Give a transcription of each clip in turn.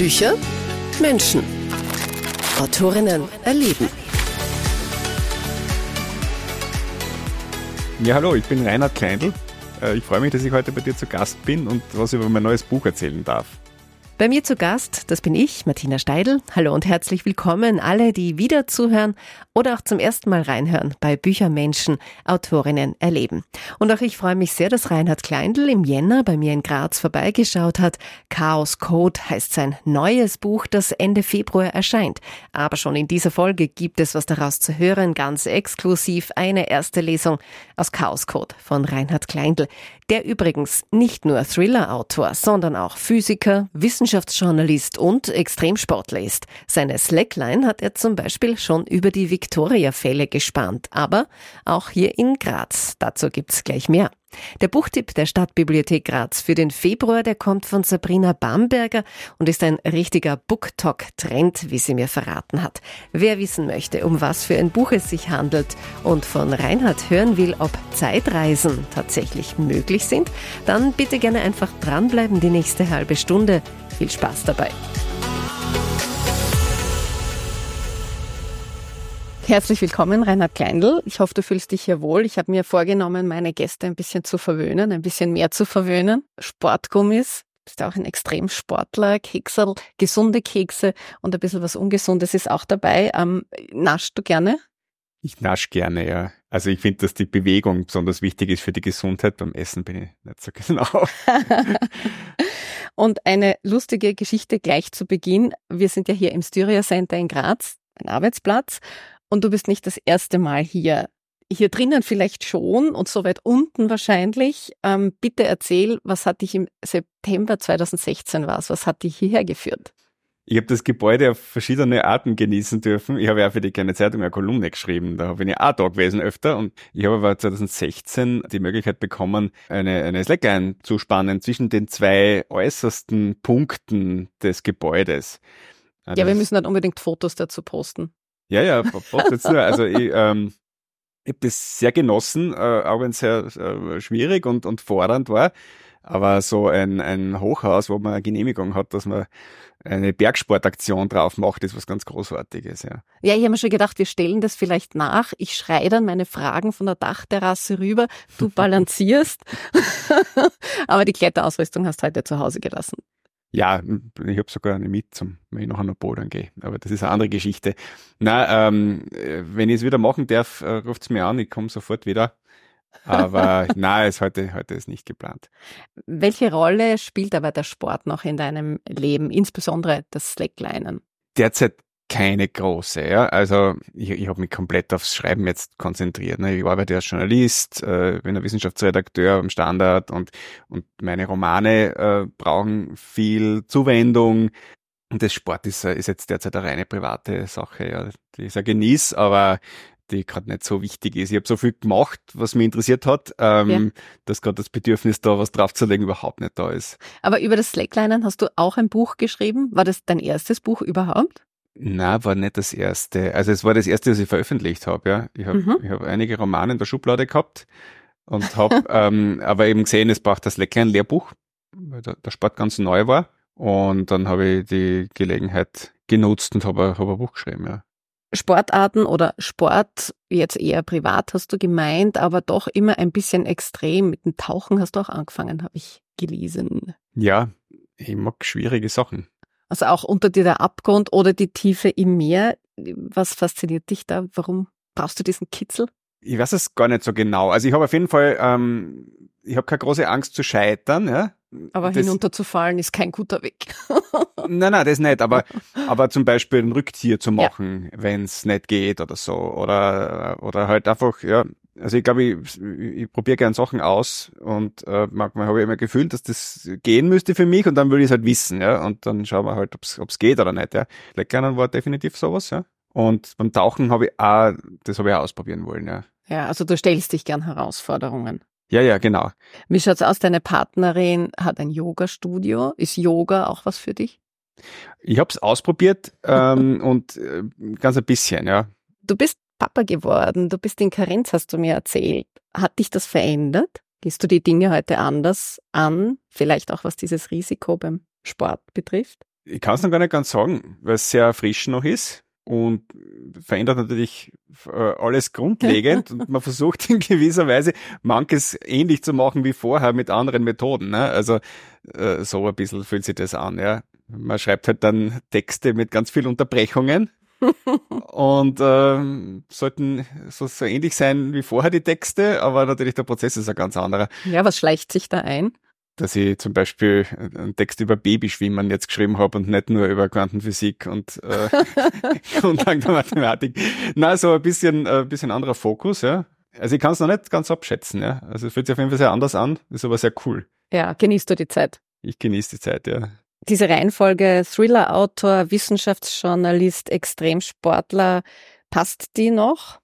Bücher, Menschen. Autorinnen erleben. Ja, hallo, ich bin Reinhard Kleindl. Äh, ich freue mich, dass ich heute bei dir zu Gast bin und was über mein neues Buch erzählen darf. Bei mir zu Gast, das bin ich, Martina Steidl. Hallo und herzlich willkommen alle, die wieder zuhören oder auch zum ersten Mal reinhören bei Büchermenschen, Autorinnen erleben. Und auch ich freue mich sehr, dass Reinhard Kleindl im Jänner bei mir in Graz vorbeigeschaut hat. Chaos Code heißt sein neues Buch, das Ende Februar erscheint. Aber schon in dieser Folge gibt es was daraus zu hören, ganz exklusiv eine erste Lesung aus Chaos Code von Reinhard Kleindl, der übrigens nicht nur Thriller-Autor, sondern auch Physiker, Wissenschaftsjournalist und Extremsportler ist. Seine Slackline hat er zum Beispiel schon über die Victoria-Fälle gespannt, aber auch hier in Graz. Dazu gibt's gleich mehr. Der Buchtipp der Stadtbibliothek Graz für den Februar, der kommt von Sabrina Bamberger und ist ein richtiger Booktalk-Trend, wie sie mir verraten hat. Wer wissen möchte, um was für ein Buch es sich handelt und von Reinhard hören will, ob Zeitreisen tatsächlich möglich sind, dann bitte gerne einfach dranbleiben die nächste halbe Stunde. Viel Spaß dabei. Herzlich willkommen, Reinhard Kleindl. Ich hoffe, du fühlst dich hier wohl. Ich habe mir vorgenommen, meine Gäste ein bisschen zu verwöhnen, ein bisschen mehr zu verwöhnen. Sportgummis, bist auch ein Extremsportler, Keksel, gesunde Kekse und ein bisschen was Ungesundes ist auch dabei. Ähm, naschst du gerne? Ich nasch gerne, ja. Also ich finde, dass die Bewegung besonders wichtig ist für die Gesundheit. Beim Essen bin ich nicht so genau. und eine lustige Geschichte gleich zu Beginn. Wir sind ja hier im Styria Center in Graz, ein Arbeitsplatz. Und du bist nicht das erste Mal hier. Hier drinnen vielleicht schon und so weit unten wahrscheinlich. Ähm, bitte erzähl, was hat dich im September 2016 was? Was hat dich hierher geführt? Ich habe das Gebäude auf verschiedene Arten genießen dürfen. Ich habe ja für die kleine Zeitung eine Kolumne geschrieben. Da bin ich auch da gewesen öfter. Und ich habe aber 2016 die Möglichkeit bekommen, eine, eine Slackline zu spannen zwischen den zwei äußersten Punkten des Gebäudes. Ja, wir müssen dann unbedingt Fotos dazu posten. Ja, ja, nur. Also ich, ähm, ich habe das sehr genossen, äh, auch wenn es sehr äh, schwierig und, und fordernd war. Aber so ein, ein Hochhaus, wo man eine Genehmigung hat, dass man eine Bergsportaktion drauf macht, ist was ganz Großartiges, ja. Ja, ich habe mir schon gedacht, wir stellen das vielleicht nach. Ich schreie dann meine Fragen von der Dachterrasse rüber, du balancierst. Aber die Kletterausrüstung hast du heute zu Hause gelassen. Ja, ich habe sogar eine mit, zum, wenn ich nachher nach Bodern gehe. Aber das ist eine andere Geschichte. Na, ähm, wenn ich es wieder machen darf, äh, ruft es mir an, ich komme sofort wieder. Aber nein, ist heute, heute ist nicht geplant. Welche Rolle spielt aber der Sport noch in deinem Leben, insbesondere das Slacklinen? Derzeit keine große. Ja? Also ich, ich habe mich komplett aufs Schreiben jetzt konzentriert. Ne? Ich arbeite als Journalist, äh, bin ein Wissenschaftsredakteur am Standard und, und meine Romane äh, brauchen viel Zuwendung. Und das Sport ist, ist jetzt derzeit eine reine private Sache, ja, die ich sehr genieße, aber die gerade nicht so wichtig ist. Ich habe so viel gemacht, was mich interessiert hat, ähm, ja. dass gerade das Bedürfnis da, was draufzulegen, überhaupt nicht da ist. Aber über das Slacklinen hast du auch ein Buch geschrieben. War das dein erstes Buch überhaupt? Na, war nicht das erste. Also es war das erste, was ich veröffentlicht habe. Ja, ich habe mhm. ich hab einige Romane in der Schublade gehabt und habe ähm, aber eben gesehen, es braucht das Lecker ein Lehrbuch, weil der, der Sport ganz neu war. Und dann habe ich die Gelegenheit genutzt und habe hab ein Buch geschrieben. Ja. Sportarten oder Sport, jetzt eher privat hast du gemeint, aber doch immer ein bisschen extrem. Mit dem Tauchen hast du auch angefangen, habe ich gelesen. Ja, ich mag schwierige Sachen. Also auch unter dir der Abgrund oder die Tiefe im Meer. Was fasziniert dich da? Warum brauchst du diesen Kitzel? Ich weiß es gar nicht so genau. Also ich habe auf jeden Fall, ähm, ich habe keine große Angst zu scheitern, ja. Aber das, hinunterzufallen ist kein guter Weg. nein, nein, das nicht. Aber, aber zum Beispiel ein Rücktier zu machen, ja. wenn es nicht geht oder so. Oder, oder halt einfach, ja, also ich glaube, ich, ich probiere gern Sachen aus und äh, manchmal habe ich immer gefühlt, dass das gehen müsste für mich und dann will ich es halt wissen, ja. Und dann schauen wir halt, ob es geht oder nicht, ja. Lecklernen war definitiv sowas, ja. Und beim Tauchen habe ich auch, das habe ich auch ausprobieren wollen, ja. Ja, also du stellst dich gern Herausforderungen. Ja, ja, genau. Wie schaut's aus? Deine Partnerin hat ein Yoga-Studio. Ist Yoga auch was für dich? Ich habe es ausprobiert ähm, und äh, ganz ein bisschen, ja. Du bist Papa geworden, du bist in Karenz, hast du mir erzählt. Hat dich das verändert? Gehst du die Dinge heute anders an? Vielleicht auch was dieses Risiko beim Sport betrifft? Ich kann es noch gar nicht ganz sagen, weil es sehr frisch noch ist und verändert natürlich äh, alles grundlegend und man versucht in gewisser Weise manches ähnlich zu machen wie vorher mit anderen Methoden. Ne? Also äh, so ein bisschen fühlt sich das an. Ja. Man schreibt halt dann Texte mit ganz vielen Unterbrechungen und ähm, sollten so, so ähnlich sein wie vorher die Texte, aber natürlich der Prozess ist ein ganz anderer. Ja, was schleicht sich da ein? Dass ich zum Beispiel einen Text über Babyschwimmen jetzt geschrieben habe und nicht nur über Quantenphysik und äh, Grundlagen der Mathematik. Na, so ein bisschen, ein bisschen anderer Fokus, ja. Also ich kann es noch nicht ganz abschätzen, ja. Also es fühlt sich auf jeden Fall sehr anders an, ist aber sehr cool. Ja, genießt du die Zeit? Ich genieße die Zeit, ja diese Reihenfolge Thriller-Autor, Wissenschaftsjournalist, Extremsportler, passt die noch?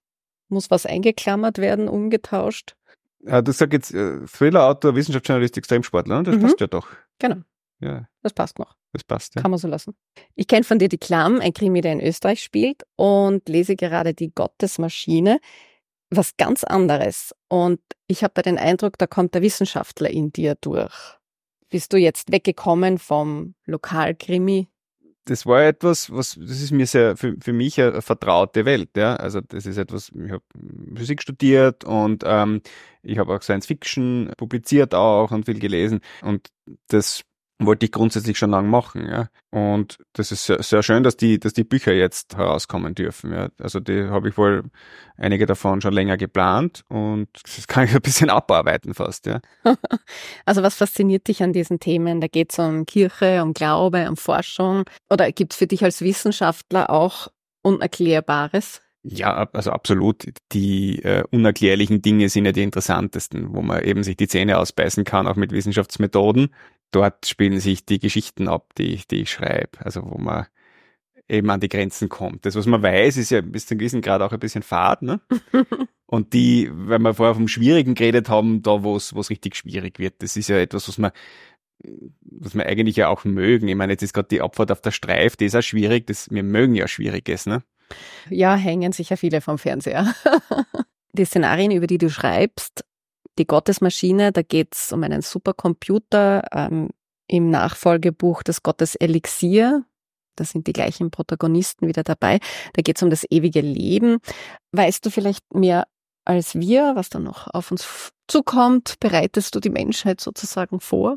Muss was eingeklammert werden, umgetauscht? Ja, du sagst jetzt äh, Thriller-Autor, Wissenschaftsjournalist, Extremsportler, ne? das mhm. passt ja doch. Genau. Ja. Das passt noch. Das passt, ja. Kann man so lassen. Ich kenne von dir die Klamm, ein Krimi, der in Österreich spielt und lese gerade die Gottesmaschine. Was ganz anderes. Und ich habe da den Eindruck, da kommt der Wissenschaftler in dir durch. Bist du jetzt weggekommen vom Lokalkrimi? Das war etwas, was, das ist mir sehr, für, für mich eine vertraute Welt, ja. Also das ist etwas, ich habe Physik studiert und ähm, ich habe auch Science Fiction publiziert auch und viel gelesen. Und das wollte ich grundsätzlich schon lange machen, ja. Und das ist sehr, sehr, schön, dass die, dass die Bücher jetzt herauskommen dürfen, ja. Also die habe ich wohl einige davon schon länger geplant und das kann ich ein bisschen abarbeiten fast, ja. also was fasziniert dich an diesen Themen? Da geht es um Kirche, um Glaube, um Forschung. Oder gibt es für dich als Wissenschaftler auch Unerklärbares? Ja, also absolut. Die äh, unerklärlichen Dinge sind ja die interessantesten, wo man eben sich die Zähne ausbeißen kann, auch mit Wissenschaftsmethoden dort spielen sich die Geschichten ab, die ich, die ich schreibe. Also wo man eben an die Grenzen kommt. Das, was man weiß, ist ja bis zu einem gewissen Grad auch ein bisschen fad, ne? Und die, wenn wir vorher vom Schwierigen geredet haben, da wo es richtig schwierig wird, das ist ja etwas, was man was wir eigentlich ja auch mögen. Ich meine, jetzt ist gerade die Abfahrt auf der Streif, die ist auch schwierig, das, wir mögen ja Schwieriges, ne? Ja, hängen sicher viele vom Fernseher. die Szenarien, über die du schreibst, die Gottesmaschine, da geht es um einen Supercomputer ähm, im Nachfolgebuch des Gottes Elixier. Da sind die gleichen Protagonisten wieder dabei. Da geht es um das ewige Leben. Weißt du vielleicht mehr als wir, was da noch auf uns zukommt? Bereitest du die Menschheit sozusagen vor?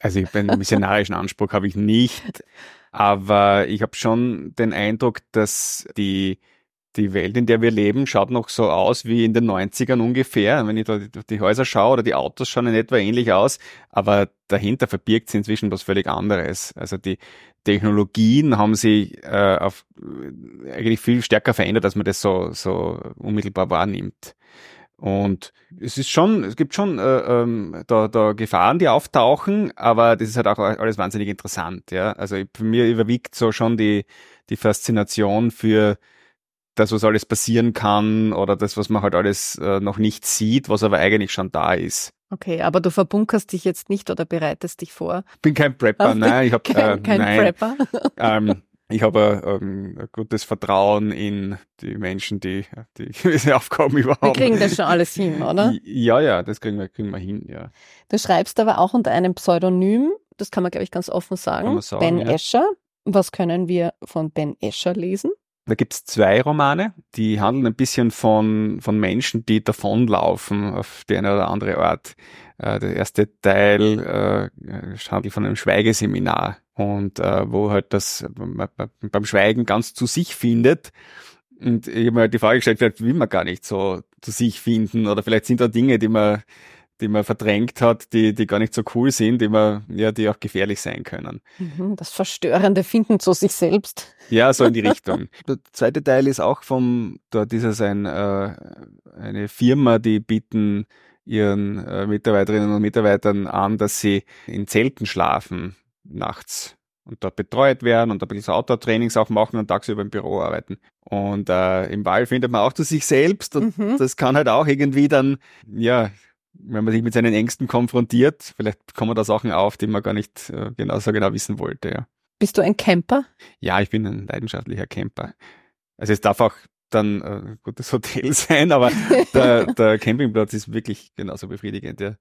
Also einen missionarischen Anspruch habe ich nicht, aber ich habe schon den Eindruck, dass die die Welt, in der wir leben, schaut noch so aus wie in den 90ern ungefähr. Wenn ich da die Häuser schaue oder die Autos schauen in etwa ähnlich aus, aber dahinter verbirgt sich inzwischen was völlig anderes. Also die Technologien haben sich äh, auf, äh, eigentlich viel stärker verändert, als man das so, so unmittelbar wahrnimmt. Und es ist schon, es gibt schon äh, ähm, da, da Gefahren, die auftauchen, aber das ist halt auch alles wahnsinnig interessant. Ja, also für mir überwiegt so schon die die Faszination für das, was alles passieren kann oder das, was man halt alles äh, noch nicht sieht, was aber eigentlich schon da ist. Okay, aber du verbunkerst dich jetzt nicht oder bereitest dich vor? Bin kein Prepper, Hast nein, ich habe kein, äh, kein nein, Prepper. ähm, ich habe ähm, ein gutes Vertrauen in die Menschen, die die gewisse Aufgaben überhaupt. Wir kriegen das schon alles hin, oder? Ja, ja, das kriegen wir, kriegen wir hin, ja. Du schreibst aber auch unter einem Pseudonym, das kann man, glaube ich, ganz offen sagen, sagen Ben ja. Escher. Was können wir von Ben Escher lesen? Da gibt's zwei Romane, die handeln ein bisschen von, von Menschen, die davonlaufen auf die eine oder andere Art. Äh, der erste Teil äh, handelt von einem Schweigeseminar und äh, wo halt das beim Schweigen ganz zu sich findet. Und ich habe mir halt die Frage gestellt, vielleicht will man gar nicht so zu sich finden oder vielleicht sind da Dinge, die man die man verdrängt hat, die, die gar nicht so cool sind, die man, ja, die auch gefährlich sein können. Mhm, das Verstörende Finden zu sich selbst. Ja, so in die Richtung. Der zweite Teil ist auch vom, dort ist es ein, äh, eine Firma, die bieten ihren äh, Mitarbeiterinnen und Mitarbeitern an, dass sie in Zelten schlafen nachts und dort betreut werden und ein bisschen so Outdoor-Trainings auch machen und tagsüber im Büro arbeiten. Und äh, im Wald findet man auch zu sich selbst und mhm. das kann halt auch irgendwie dann, ja, wenn man sich mit seinen Ängsten konfrontiert, vielleicht kommen da Sachen auf, die man gar nicht äh, genau so genau wissen wollte. Ja. Bist du ein Camper? Ja, ich bin ein leidenschaftlicher Camper. Also es darf auch dann äh, ein gutes Hotel sein, aber der, der Campingplatz ist wirklich genauso befriedigend. Ja.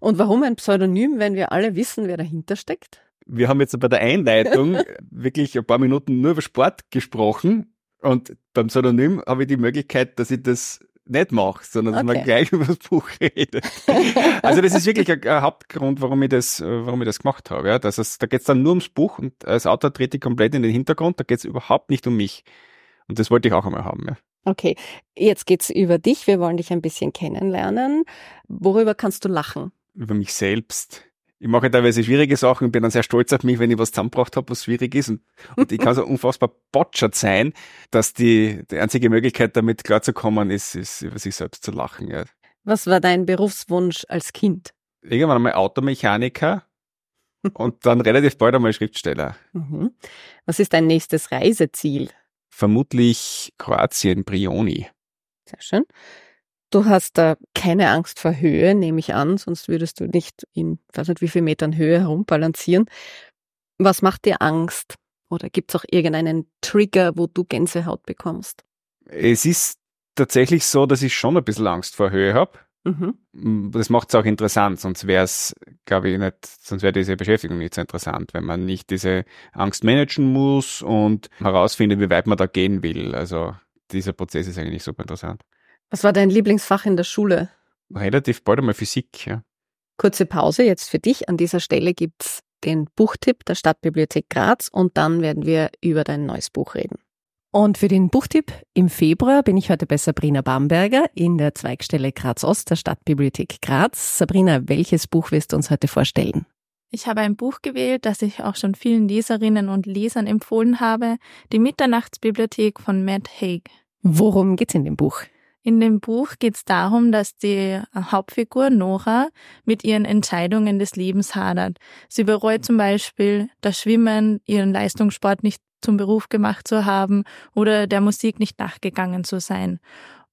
Und warum ein Pseudonym, wenn wir alle wissen, wer dahinter steckt? wir haben jetzt bei der Einleitung wirklich ein paar Minuten nur über Sport gesprochen und beim Pseudonym habe ich die Möglichkeit, dass ich das nicht mache, sondern dass man gleich über das Buch redet. also das ist wirklich ein, ein, Hauptgrund, warum ich das, warum ich das gemacht habe. Ja. Das ist, da geht es dann nur ums Buch und als Autor trete ich komplett in den Hintergrund, da geht es überhaupt nicht um mich. Und das wollte ich auch einmal haben. Ja. Okay, jetzt geht's über dich. Wir wollen dich ein bisschen kennenlernen. Worüber kannst du lachen? Über mich selbst ich mache teilweise schwierige Sachen und bin dann sehr stolz auf mich, wenn ich was zusammengebracht habe, was schwierig ist. Und, und ich kann so unfassbar botschert sein, dass die, die einzige Möglichkeit, damit klarzukommen, ist, ist, über sich selbst zu lachen. Ja. Was war dein Berufswunsch als Kind? Irgendwann einmal Automechaniker und dann relativ bald einmal Schriftsteller. Mhm. Was ist dein nächstes Reiseziel? Vermutlich Kroatien, Brioni. Sehr schön. Du hast da keine Angst vor Höhe, nehme ich an, sonst würdest du nicht in, weiß nicht wie viel Metern Höhe herumbalancieren. Was macht dir Angst? Oder gibt es auch irgendeinen Trigger, wo du Gänsehaut bekommst? Es ist tatsächlich so, dass ich schon ein bisschen Angst vor Höhe habe. Mhm. Das macht es auch interessant, sonst wäre es, glaube ich, nicht, sonst wäre diese Beschäftigung nicht so interessant, wenn man nicht diese Angst managen muss und herausfindet, wie weit man da gehen will. Also dieser Prozess ist eigentlich super interessant. Was war dein Lieblingsfach in der Schule? Relativ bald einmal Physik, ja. Kurze Pause jetzt für dich. An dieser Stelle gibt's den Buchtipp der Stadtbibliothek Graz und dann werden wir über dein neues Buch reden. Und für den Buchtipp im Februar bin ich heute bei Sabrina Bamberger in der Zweigstelle Graz Ost der Stadtbibliothek Graz. Sabrina, welches Buch wirst du uns heute vorstellen? Ich habe ein Buch gewählt, das ich auch schon vielen Leserinnen und Lesern empfohlen habe, die Mitternachtsbibliothek von Matt Haig. Worum geht's in dem Buch? In dem Buch geht es darum, dass die Hauptfigur Nora mit ihren Entscheidungen des Lebens hadert. Sie bereut zum Beispiel das Schwimmen, ihren Leistungssport nicht zum Beruf gemacht zu haben oder der Musik nicht nachgegangen zu sein.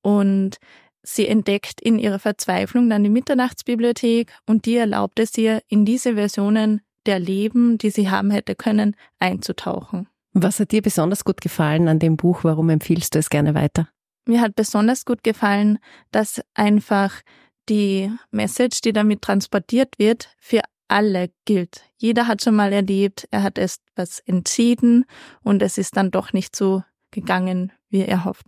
Und sie entdeckt in ihrer Verzweiflung dann die Mitternachtsbibliothek und die erlaubt es ihr, in diese Versionen der Leben, die sie haben hätte können, einzutauchen. Was hat dir besonders gut gefallen an dem Buch? Warum empfiehlst du es gerne weiter? Mir hat besonders gut gefallen, dass einfach die Message, die damit transportiert wird, für alle gilt. Jeder hat schon mal erlebt, er hat erst was entschieden und es ist dann doch nicht so gegangen, wie er hofft.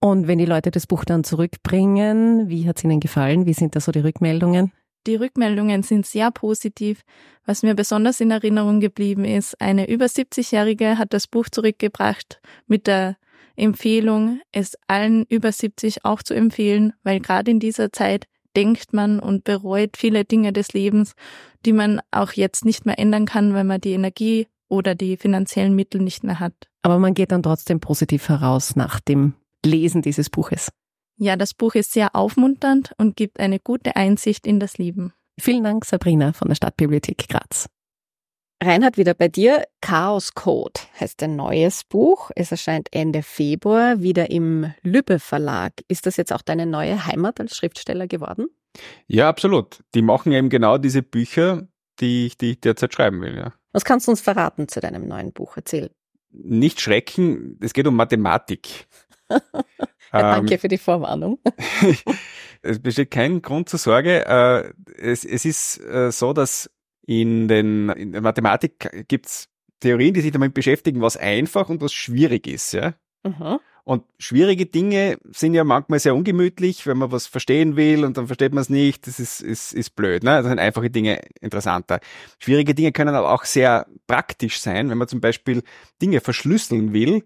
Und wenn die Leute das Buch dann zurückbringen, wie hat es ihnen gefallen? Wie sind da so die Rückmeldungen? Die Rückmeldungen sind sehr positiv. Was mir besonders in Erinnerung geblieben ist, eine über 70-Jährige hat das Buch zurückgebracht mit der Empfehlung, es allen über 70 auch zu empfehlen, weil gerade in dieser Zeit denkt man und bereut viele Dinge des Lebens, die man auch jetzt nicht mehr ändern kann, weil man die Energie oder die finanziellen Mittel nicht mehr hat. Aber man geht dann trotzdem positiv heraus nach dem Lesen dieses Buches. Ja, das Buch ist sehr aufmunternd und gibt eine gute Einsicht in das Leben. Vielen Dank, Sabrina von der Stadtbibliothek Graz. Reinhard, wieder bei dir. Chaos Code heißt ein neues Buch. Es erscheint Ende Februar wieder im Lübbe Verlag. Ist das jetzt auch deine neue Heimat als Schriftsteller geworden? Ja, absolut. Die machen eben genau diese Bücher, die ich, die ich derzeit schreiben will. Ja. Was kannst du uns verraten zu deinem neuen Buch? Erzähl. Nicht schrecken, es geht um Mathematik. ja, danke ähm, für die Vorwarnung. es besteht kein Grund zur Sorge. Äh, es, es ist äh, so, dass in, den, in der Mathematik gibt's Theorien, die sich damit beschäftigen, was einfach und was schwierig ist. Ja? Mhm. Und schwierige Dinge sind ja manchmal sehr ungemütlich, wenn man was verstehen will und dann versteht man es nicht. Das ist, ist, ist blöd. Ne? Da sind einfache Dinge interessanter. Schwierige Dinge können aber auch sehr praktisch sein. Wenn man zum Beispiel Dinge verschlüsseln will,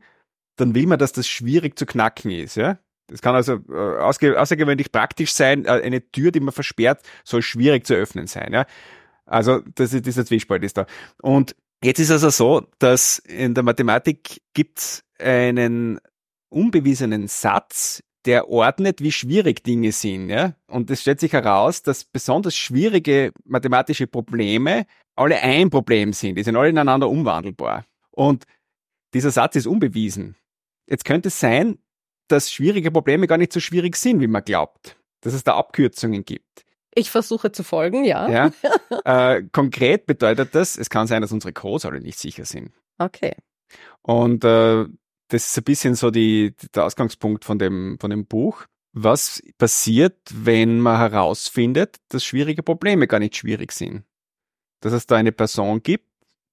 dann will man, dass das schwierig zu knacken ist. Ja? Das kann also äh, außergewöhnlich praktisch sein. Äh, eine Tür, die man versperrt, soll schwierig zu öffnen sein. Ja? Also das ist, dieser Zwiespalt ist da. Und jetzt ist also so, dass in der Mathematik gibt's einen unbewiesenen Satz, der ordnet, wie schwierig Dinge sind. Ja? Und es stellt sich heraus, dass besonders schwierige mathematische Probleme alle ein Problem sind. Die sind alle ineinander umwandelbar. Und dieser Satz ist unbewiesen. Jetzt könnte es sein, dass schwierige Probleme gar nicht so schwierig sind, wie man glaubt. Dass es da Abkürzungen gibt. Ich versuche zu folgen, ja. ja. Äh, konkret bedeutet das, es kann sein, dass unsere Codes alle nicht sicher sind. Okay. Und äh, das ist ein bisschen so die, der Ausgangspunkt von dem, von dem Buch. Was passiert, wenn man herausfindet, dass schwierige Probleme gar nicht schwierig sind? Dass es da eine Person gibt,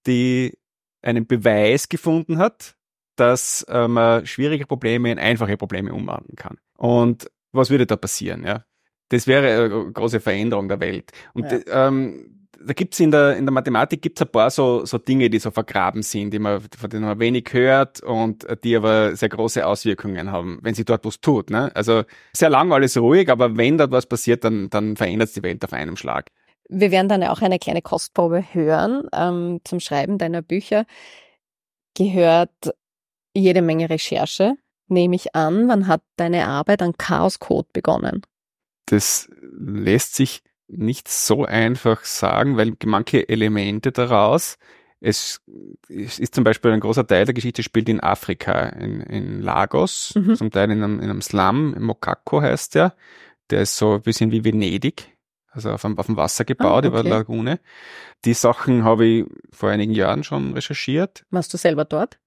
die einen Beweis gefunden hat, dass äh, man schwierige Probleme in einfache Probleme umwandeln kann. Und was würde da passieren? Ja, das wäre eine große Veränderung der Welt. Und ja. ähm, da gibt's in der, in der Mathematik gibt's ein paar so, so Dinge, die so vergraben sind, die man, von denen man wenig hört und die aber sehr große Auswirkungen haben, wenn sie dort was tut. Ne? Also sehr lang alles ruhig, aber wenn dort was passiert, dann, dann verändert die Welt auf einem Schlag. Wir werden dann auch eine kleine Kostprobe hören ähm, zum Schreiben deiner Bücher. Gehört jede Menge Recherche, nehme ich an. Wann hat deine Arbeit an Chaos Code begonnen? Das lässt sich nicht so einfach sagen, weil manche Elemente daraus, es, ist zum Beispiel ein großer Teil der Geschichte spielt in Afrika, in, in Lagos, mhm. zum Teil in einem, in einem Slum, Mokako heißt der. Der ist so ein bisschen wie Venedig, also auf dem, auf dem Wasser gebaut, ah, okay. über Lagune. Die Sachen habe ich vor einigen Jahren schon recherchiert. Warst du selber dort?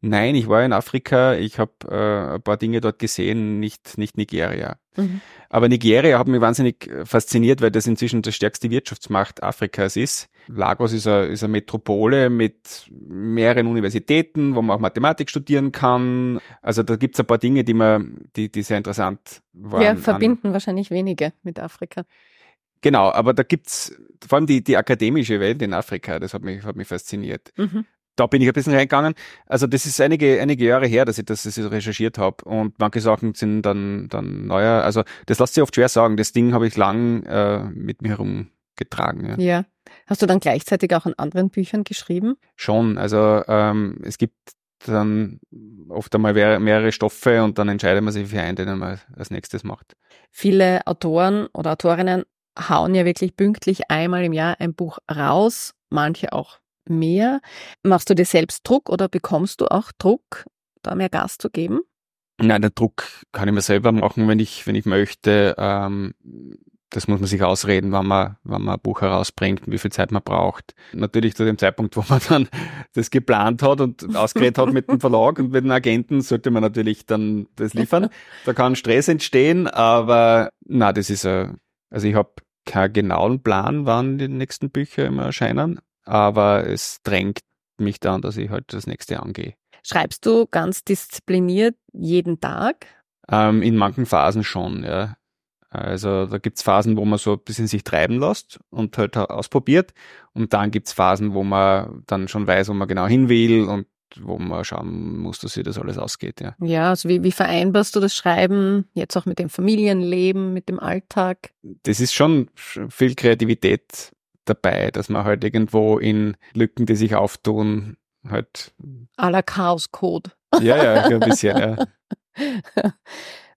Nein, ich war in Afrika, ich habe äh, ein paar Dinge dort gesehen, nicht, nicht Nigeria. Mhm. Aber Nigeria hat mich wahnsinnig äh, fasziniert, weil das inzwischen die stärkste Wirtschaftsmacht Afrikas ist. Lagos ist eine, ist eine Metropole mit mehreren Universitäten, wo man auch Mathematik studieren kann. Also da gibt's ein paar Dinge, die man, die, die sehr interessant waren. Ja, verbinden an. wahrscheinlich wenige mit Afrika. Genau, aber da gibt's vor allem die, die akademische Welt in Afrika, das hat mich, hat mich fasziniert. Mhm da bin ich ein bisschen reingegangen. Also das ist einige, einige Jahre her, dass ich das, ich recherchiert habe und manche Sachen sind dann, dann neuer. Also das lässt sich oft schwer sagen. Das Ding habe ich lang äh, mit mir herumgetragen. Ja. ja. Hast du dann gleichzeitig auch an anderen Büchern geschrieben? Schon. Also ähm, es gibt dann oft einmal mehrere Stoffe und dann entscheidet man sich für einen, den man als nächstes macht. Viele Autoren oder Autorinnen hauen ja wirklich pünktlich einmal im Jahr ein Buch raus, manche auch mehr? Machst du dir selbst Druck oder bekommst du auch Druck, da mehr Gas zu geben? Nein, der Druck kann ich mir selber machen, wenn ich, wenn ich möchte. Ähm, das muss man sich ausreden, wann man, wann man ein Buch herausbringt, wie viel Zeit man braucht. Natürlich zu dem Zeitpunkt, wo man dann das geplant hat und ausgeredet hat mit dem Verlag und mit den Agenten, sollte man natürlich dann das liefern. Da kann Stress entstehen, aber na, das ist ein, also ich habe keinen genauen Plan, wann die nächsten Bücher immer erscheinen, aber es drängt mich dann, dass ich halt das nächste angehe. Schreibst du ganz diszipliniert jeden Tag? Ähm, in manchen Phasen schon, ja. Also da gibt's Phasen, wo man so ein bisschen sich treiben lässt und halt ausprobiert. Und dann gibt's Phasen, wo man dann schon weiß, wo man genau hin will und wo man schauen muss, dass sich das alles ausgeht. Ja, ja also wie, wie vereinbarst du das Schreiben jetzt auch mit dem Familienleben, mit dem Alltag? Das ist schon viel Kreativität dabei, dass man halt irgendwo in Lücken, die sich auftun, halt. A la Chaos-Code. Ja, ja, ein bisschen, ja.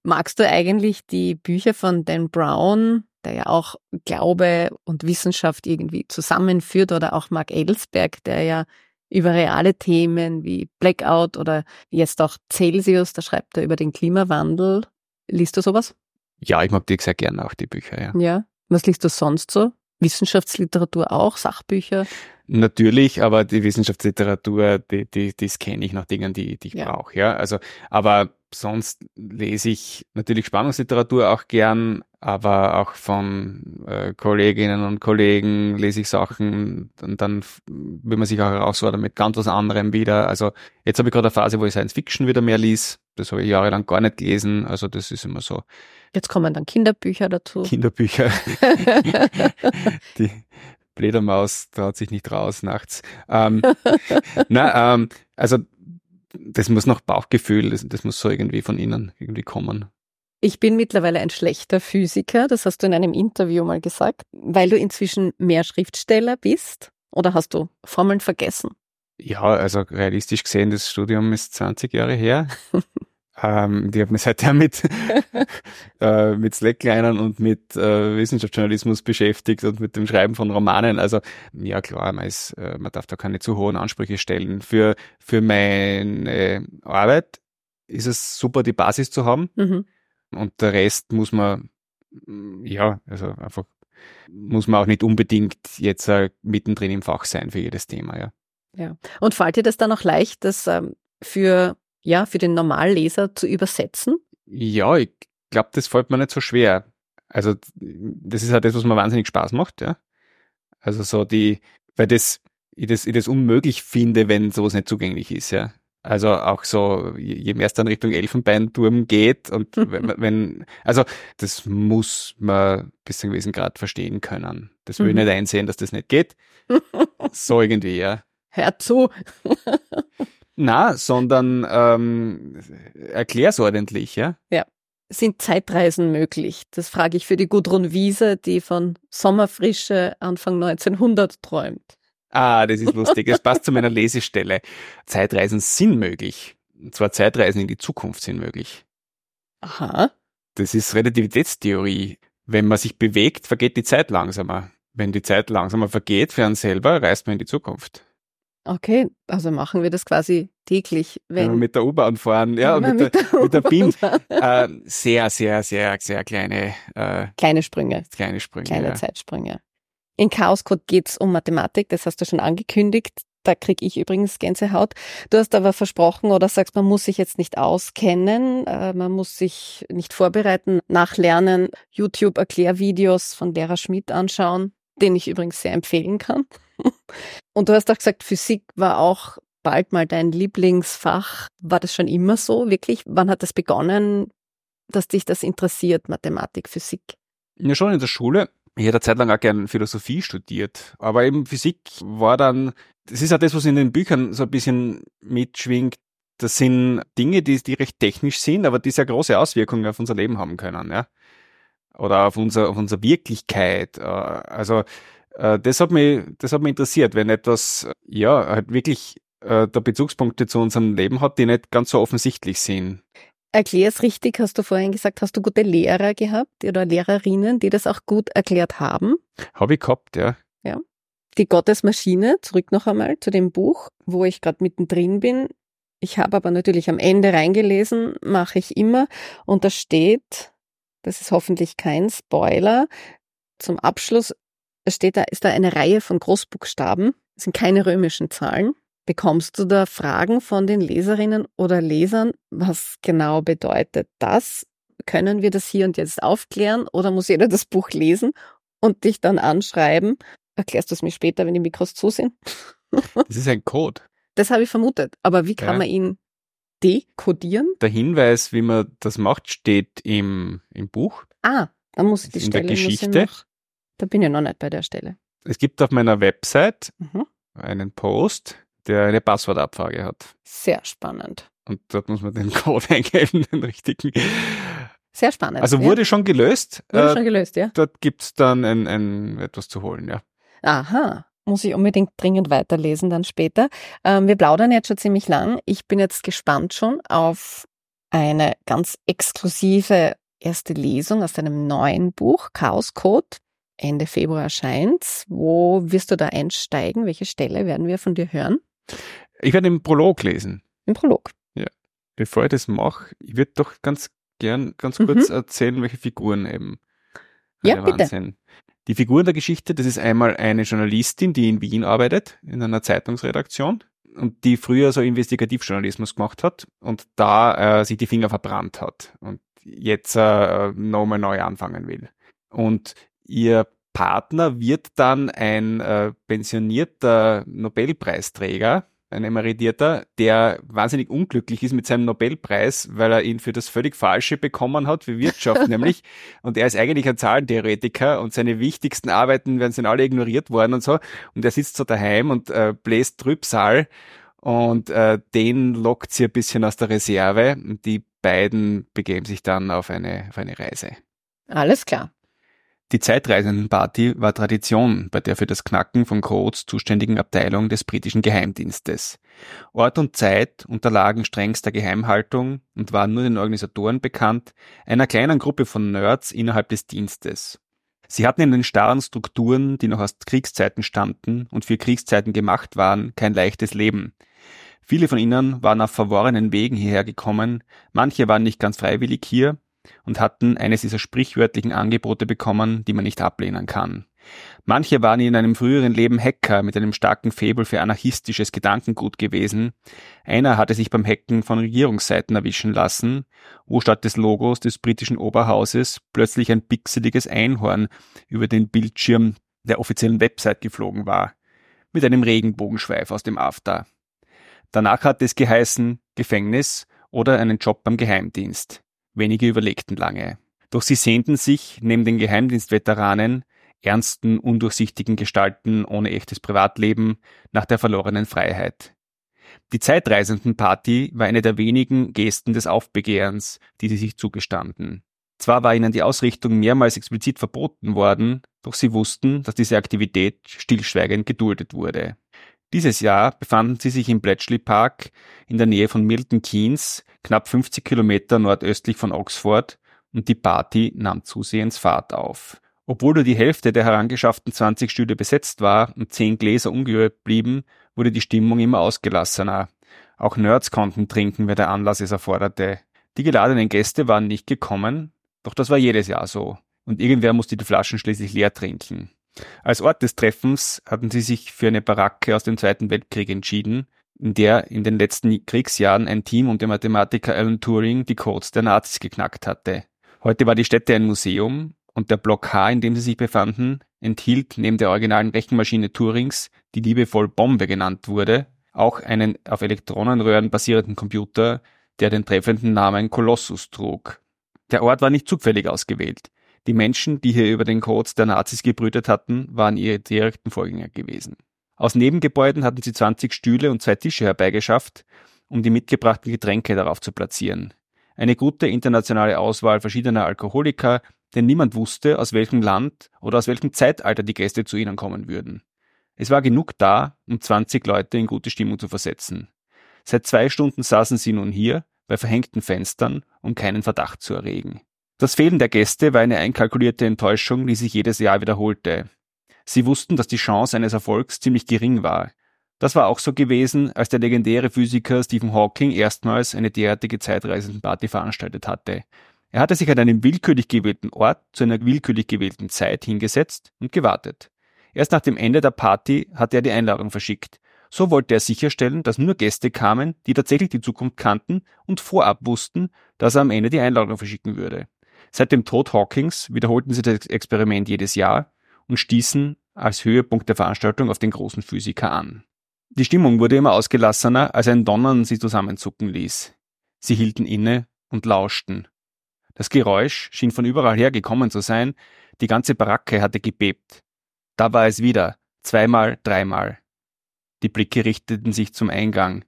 Magst du eigentlich die Bücher von Dan Brown, der ja auch Glaube und Wissenschaft irgendwie zusammenführt, oder auch Mark Ellsberg, der ja über reale Themen wie Blackout oder jetzt auch Celsius, da schreibt er über den Klimawandel. Liest du sowas? Ja, ich mag die sehr gerne auch, die Bücher, ja. Ja. Was liest du sonst so? Wissenschaftsliteratur auch, Sachbücher? Natürlich, aber die Wissenschaftsliteratur, die, die, das kenne ich nach Dingen, die, die ich ja. brauche. Ja, also, aber sonst lese ich natürlich Spannungsliteratur auch gern, aber auch von äh, Kolleginnen und Kollegen lese ich Sachen und dann will man sich auch herausfordern mit ganz was anderem wieder. Also jetzt habe ich gerade eine Phase, wo ich Science Fiction wieder mehr lies. Das habe ich jahrelang gar nicht gelesen. Also das ist immer so. Jetzt kommen dann Kinderbücher dazu. Kinderbücher. Die Bledermaus traut sich nicht raus nachts. Ähm, na, ähm, also das muss nach Bauchgefühl, das, das muss so irgendwie von innen irgendwie kommen. Ich bin mittlerweile ein schlechter Physiker, das hast du in einem Interview mal gesagt, weil du inzwischen mehr Schriftsteller bist oder hast du Formeln vergessen? Ja, also realistisch gesehen, das Studium ist 20 Jahre her. Ähm, die habe mich seither mit, äh, mit Slacklinern und mit äh, Wissenschaftsjournalismus beschäftigt und mit dem Schreiben von Romanen. Also ja klar, man, ist, äh, man darf da keine zu hohen Ansprüche stellen. Für, für meine Arbeit ist es super, die Basis zu haben. Mhm. Und der Rest muss man, ja, also einfach muss man auch nicht unbedingt jetzt äh, mittendrin im Fach sein für jedes Thema, ja. Ja. Und fällt dir das dann auch leicht, dass ähm, für ja, für den Normalleser zu übersetzen? Ja, ich glaube, das fällt mir nicht so schwer. Also, das ist halt das, was mir wahnsinnig Spaß macht, ja. Also so die, weil das ich das, ich das unmöglich finde, wenn sowas nicht zugänglich ist, ja. Also auch so, je mehr es dann Richtung Elfenbeinturm geht und wenn, wenn, also das muss man bis zu einem gewissen Grad verstehen können. Das will ich mhm. nicht einsehen, dass das nicht geht. so irgendwie, ja. Hör zu. Na, sondern ähm, erklär's ordentlich, ja? Ja. Sind Zeitreisen möglich? Das frage ich für die Gudrun Wiese, die von Sommerfrische Anfang 1900 träumt. Ah, das ist lustig. Es passt zu meiner Lesestelle. Zeitreisen sind möglich. Und zwar Zeitreisen in die Zukunft sind möglich. Aha. Das ist Relativitätstheorie. Wenn man sich bewegt, vergeht die Zeit langsamer. Wenn die Zeit langsamer vergeht für einen selber, reist man in die Zukunft. Okay, also machen wir das quasi täglich, wenn, wenn wir mit der U-Bahn fahren, ja, mit, mit, der, mit der BIM. Äh, sehr, sehr, sehr, sehr kleine äh, kleine Sprünge, kleine Sprünge, kleine ja. Zeitsprünge. In Chaos Code geht's um Mathematik, das hast du schon angekündigt. Da krieg ich übrigens Gänsehaut. Du hast aber versprochen oder sagst, man muss sich jetzt nicht auskennen, äh, man muss sich nicht vorbereiten, nachlernen, YouTube-Erklärvideos von Lehrer Schmidt anschauen, den ich übrigens sehr empfehlen kann. Und du hast auch gesagt, Physik war auch bald mal dein Lieblingsfach. War das schon immer so, wirklich? Wann hat das begonnen, dass dich das interessiert, Mathematik, Physik? Ja, schon in der Schule. Ich hätte Zeit lang auch gern Philosophie studiert, aber eben Physik war dann, das ist ja das, was in den Büchern so ein bisschen mitschwingt. Das sind Dinge, die, die recht technisch sind, aber die sehr große Auswirkungen auf unser Leben haben können, ja. Oder auf unser, auf unsere Wirklichkeit. Äh, also, äh, das hat mich, das hat mich interessiert, wenn etwas, ja, halt wirklich äh, der Bezugspunkte zu unserem Leben hat, die nicht ganz so offensichtlich sind. Erklär es richtig, hast du vorhin gesagt, hast du gute Lehrer gehabt oder Lehrerinnen, die das auch gut erklärt haben? Habe ich gehabt, ja. Ja. Die Gottesmaschine, zurück noch einmal zu dem Buch, wo ich gerade mittendrin bin. Ich habe aber natürlich am Ende reingelesen, mache ich immer. Und da steht, das ist hoffentlich kein Spoiler, zum Abschluss steht da, ist da eine Reihe von Großbuchstaben, das sind keine römischen Zahlen. Bekommst du da Fragen von den Leserinnen oder Lesern? Was genau bedeutet das? Können wir das hier und jetzt aufklären oder muss jeder das Buch lesen und dich dann anschreiben? Erklärst du es mir später, wenn die Mikros zu sind? Das ist ein Code. Das habe ich vermutet. Aber wie kann ja. man ihn dekodieren? Der Hinweis, wie man das macht, steht im, im Buch. Ah, dann muss ich die in Stelle. Der Geschichte. Noch, da bin ich noch nicht bei der Stelle. Es gibt auf meiner Website mhm. einen Post, der eine Passwortabfrage hat. Sehr spannend. Und dort muss man den Code eingeben, den richtigen. Sehr spannend. Also wurde ja. schon gelöst. Wurde äh, schon gelöst, ja. Dort gibt's dann ein, ein, etwas zu holen, ja. Aha. Muss ich unbedingt dringend weiterlesen dann später. Ähm, wir plaudern jetzt schon ziemlich lang. Ich bin jetzt gespannt schon auf eine ganz exklusive erste Lesung aus deinem neuen Buch Chaos Code. Ende Februar erscheint. Wo wirst du da einsteigen? Welche Stelle werden wir von dir hören? Ich werde den Prolog lesen. Im Prolog. Ja. Bevor ich das mache, ich würde doch ganz gern ganz kurz mhm. erzählen, welche Figuren eben ja, bitte. sind. Die Figuren der Geschichte, das ist einmal eine Journalistin, die in Wien arbeitet, in einer Zeitungsredaktion und die früher so Investigativjournalismus gemacht hat und da äh, sich die Finger verbrannt hat und jetzt äh, nochmal neu anfangen will. Und ihr Partner wird dann ein äh, pensionierter Nobelpreisträger, ein emeritierter, der wahnsinnig unglücklich ist mit seinem Nobelpreis, weil er ihn für das völlig Falsche bekommen hat, für Wirtschaft nämlich. Und er ist eigentlich ein Zahlentheoretiker und seine wichtigsten Arbeiten werden sind alle ignoriert worden und so. Und er sitzt so daheim und äh, bläst Trübsal und äh, den lockt sie ein bisschen aus der Reserve. Und die beiden begeben sich dann auf eine, auf eine Reise. Alles klar. Die Zeitreisendenparty war Tradition bei der für das Knacken von Codes zuständigen Abteilung des britischen Geheimdienstes. Ort und Zeit unterlagen strengster Geheimhaltung und waren nur den Organisatoren bekannt, einer kleinen Gruppe von Nerds innerhalb des Dienstes. Sie hatten in den starren Strukturen, die noch aus Kriegszeiten stammten und für Kriegszeiten gemacht waren, kein leichtes Leben. Viele von ihnen waren auf verworrenen Wegen hierher gekommen, manche waren nicht ganz freiwillig hier, und hatten eines dieser sprichwörtlichen Angebote bekommen, die man nicht ablehnen kann. Manche waren in einem früheren Leben Hacker mit einem starken Faible für anarchistisches Gedankengut gewesen. Einer hatte sich beim Hacken von Regierungsseiten erwischen lassen, wo statt des Logos des britischen Oberhauses plötzlich ein pixeliges Einhorn über den Bildschirm der offiziellen Website geflogen war. mit einem Regenbogenschweif aus dem AFTA. Danach hat es geheißen Gefängnis oder einen Job beim Geheimdienst. Wenige überlegten lange. Doch sie sehnten sich, neben den Geheimdienstveteranen, ernsten, undurchsichtigen Gestalten ohne echtes Privatleben, nach der verlorenen Freiheit. Die Zeitreisendenparty war eine der wenigen Gesten des Aufbegehrens, die sie sich zugestanden. Zwar war ihnen die Ausrichtung mehrmals explizit verboten worden, doch sie wussten, dass diese Aktivität stillschweigend geduldet wurde. Dieses Jahr befanden sie sich im Bletchley Park in der Nähe von Milton Keynes, knapp 50 Kilometer nordöstlich von Oxford, und die Party nahm zusehends Fahrt auf. Obwohl nur die Hälfte der herangeschafften 20 Stühle besetzt war und 10 Gläser ungerührt blieben, wurde die Stimmung immer ausgelassener. Auch Nerds konnten trinken, wer der Anlass es erforderte. Die geladenen Gäste waren nicht gekommen, doch das war jedes Jahr so. Und irgendwer musste die Flaschen schließlich leer trinken. Als Ort des Treffens hatten sie sich für eine Baracke aus dem Zweiten Weltkrieg entschieden, in der in den letzten Kriegsjahren ein Team um den Mathematiker Alan Turing die Codes der Nazis geknackt hatte. Heute war die Stätte ein Museum und der Block H, in dem sie sich befanden, enthielt neben der originalen Rechenmaschine Turings, die liebevoll Bombe genannt wurde, auch einen auf Elektronenröhren basierenden Computer, der den treffenden Namen Colossus trug. Der Ort war nicht zufällig ausgewählt. Die Menschen, die hier über den Codes der Nazis gebrütet hatten, waren ihre direkten Vorgänger gewesen. Aus Nebengebäuden hatten sie 20 Stühle und zwei Tische herbeigeschafft, um die mitgebrachten Getränke darauf zu platzieren. Eine gute internationale Auswahl verschiedener Alkoholiker, denn niemand wusste, aus welchem Land oder aus welchem Zeitalter die Gäste zu ihnen kommen würden. Es war genug da, um 20 Leute in gute Stimmung zu versetzen. Seit zwei Stunden saßen sie nun hier, bei verhängten Fenstern, um keinen Verdacht zu erregen. Das Fehlen der Gäste war eine einkalkulierte Enttäuschung, die sich jedes Jahr wiederholte. Sie wussten, dass die Chance eines Erfolgs ziemlich gering war. Das war auch so gewesen, als der legendäre Physiker Stephen Hawking erstmals eine derartige Zeitreisendenparty veranstaltet hatte. Er hatte sich an einem willkürlich gewählten Ort zu einer willkürlich gewählten Zeit hingesetzt und gewartet. Erst nach dem Ende der Party hatte er die Einladung verschickt. So wollte er sicherstellen, dass nur Gäste kamen, die tatsächlich die Zukunft kannten und vorab wussten, dass er am Ende die Einladung verschicken würde. Seit dem Tod Hawkings wiederholten sie das Experiment jedes Jahr und stießen als Höhepunkt der Veranstaltung auf den großen Physiker an. Die Stimmung wurde immer ausgelassener, als ein Donnern sie zusammenzucken ließ. Sie hielten inne und lauschten. Das Geräusch schien von überall her gekommen zu sein, die ganze Baracke hatte gebebt. Da war es wieder, zweimal, dreimal. Die Blicke richteten sich zum Eingang.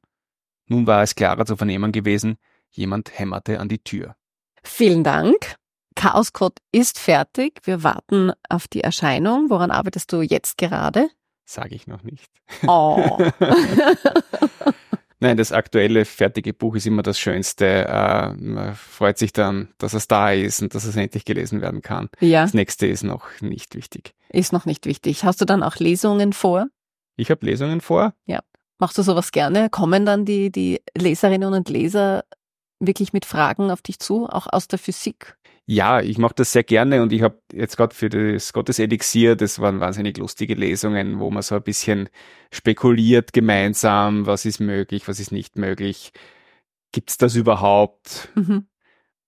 Nun war es klarer zu vernehmen gewesen, jemand hämmerte an die Tür. Vielen Dank. Chaoscode ist fertig. Wir warten auf die Erscheinung. Woran arbeitest du jetzt gerade? Sage ich noch nicht. Oh. Nein, das aktuelle fertige Buch ist immer das Schönste. Äh, man freut sich dann, dass es da ist und dass es endlich gelesen werden kann. Ja. Das nächste ist noch nicht wichtig. Ist noch nicht wichtig. Hast du dann auch Lesungen vor? Ich habe Lesungen vor. Machst du sowas gerne? Kommen dann die, die Leserinnen und Leser wirklich mit Fragen auf dich zu, auch aus der Physik? Ja, ich mache das sehr gerne und ich habe jetzt gerade für das Gotteselixier, das waren wahnsinnig lustige Lesungen, wo man so ein bisschen spekuliert gemeinsam, was ist möglich, was ist nicht möglich. Gibt's das überhaupt? Mhm.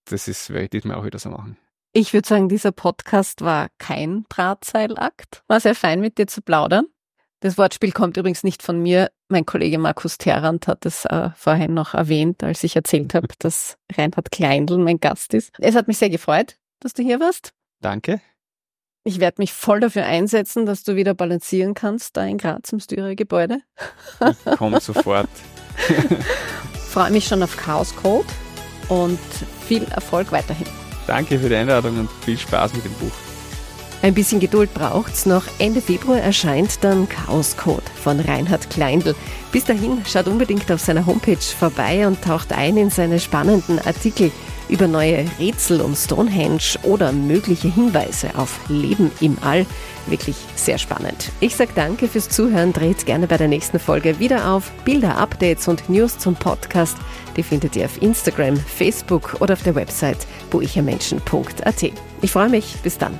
Das ist, werde ich diesmal auch wieder so machen. Ich würde sagen, dieser Podcast war kein Drahtseilakt. War sehr fein, mit dir zu plaudern. Das Wortspiel kommt übrigens nicht von mir. Mein Kollege Markus Terrant hat es äh, vorhin noch erwähnt, als ich erzählt habe, dass Reinhard Kleindl mein Gast ist. Es hat mich sehr gefreut, dass du hier warst. Danke. Ich werde mich voll dafür einsetzen, dass du wieder balancieren kannst, da in Graz im Styrer-Gebäude. Ich komme sofort. Freue mich schon auf Chaos Code und viel Erfolg weiterhin. Danke für die Einladung und viel Spaß mit dem Buch. Ein bisschen Geduld braucht's. Noch Ende Februar erscheint dann Chaos Code von Reinhard Kleindl. Bis dahin schaut unbedingt auf seiner Homepage vorbei und taucht ein in seine spannenden Artikel über neue Rätsel um Stonehenge oder mögliche Hinweise auf Leben im All. Wirklich sehr spannend. Ich sage danke fürs Zuhören. Dreht gerne bei der nächsten Folge wieder auf. Bilder, Updates und News zum Podcast, die findet ihr auf Instagram, Facebook oder auf der Website buichermenschen.at. Ich freue mich. Bis dann.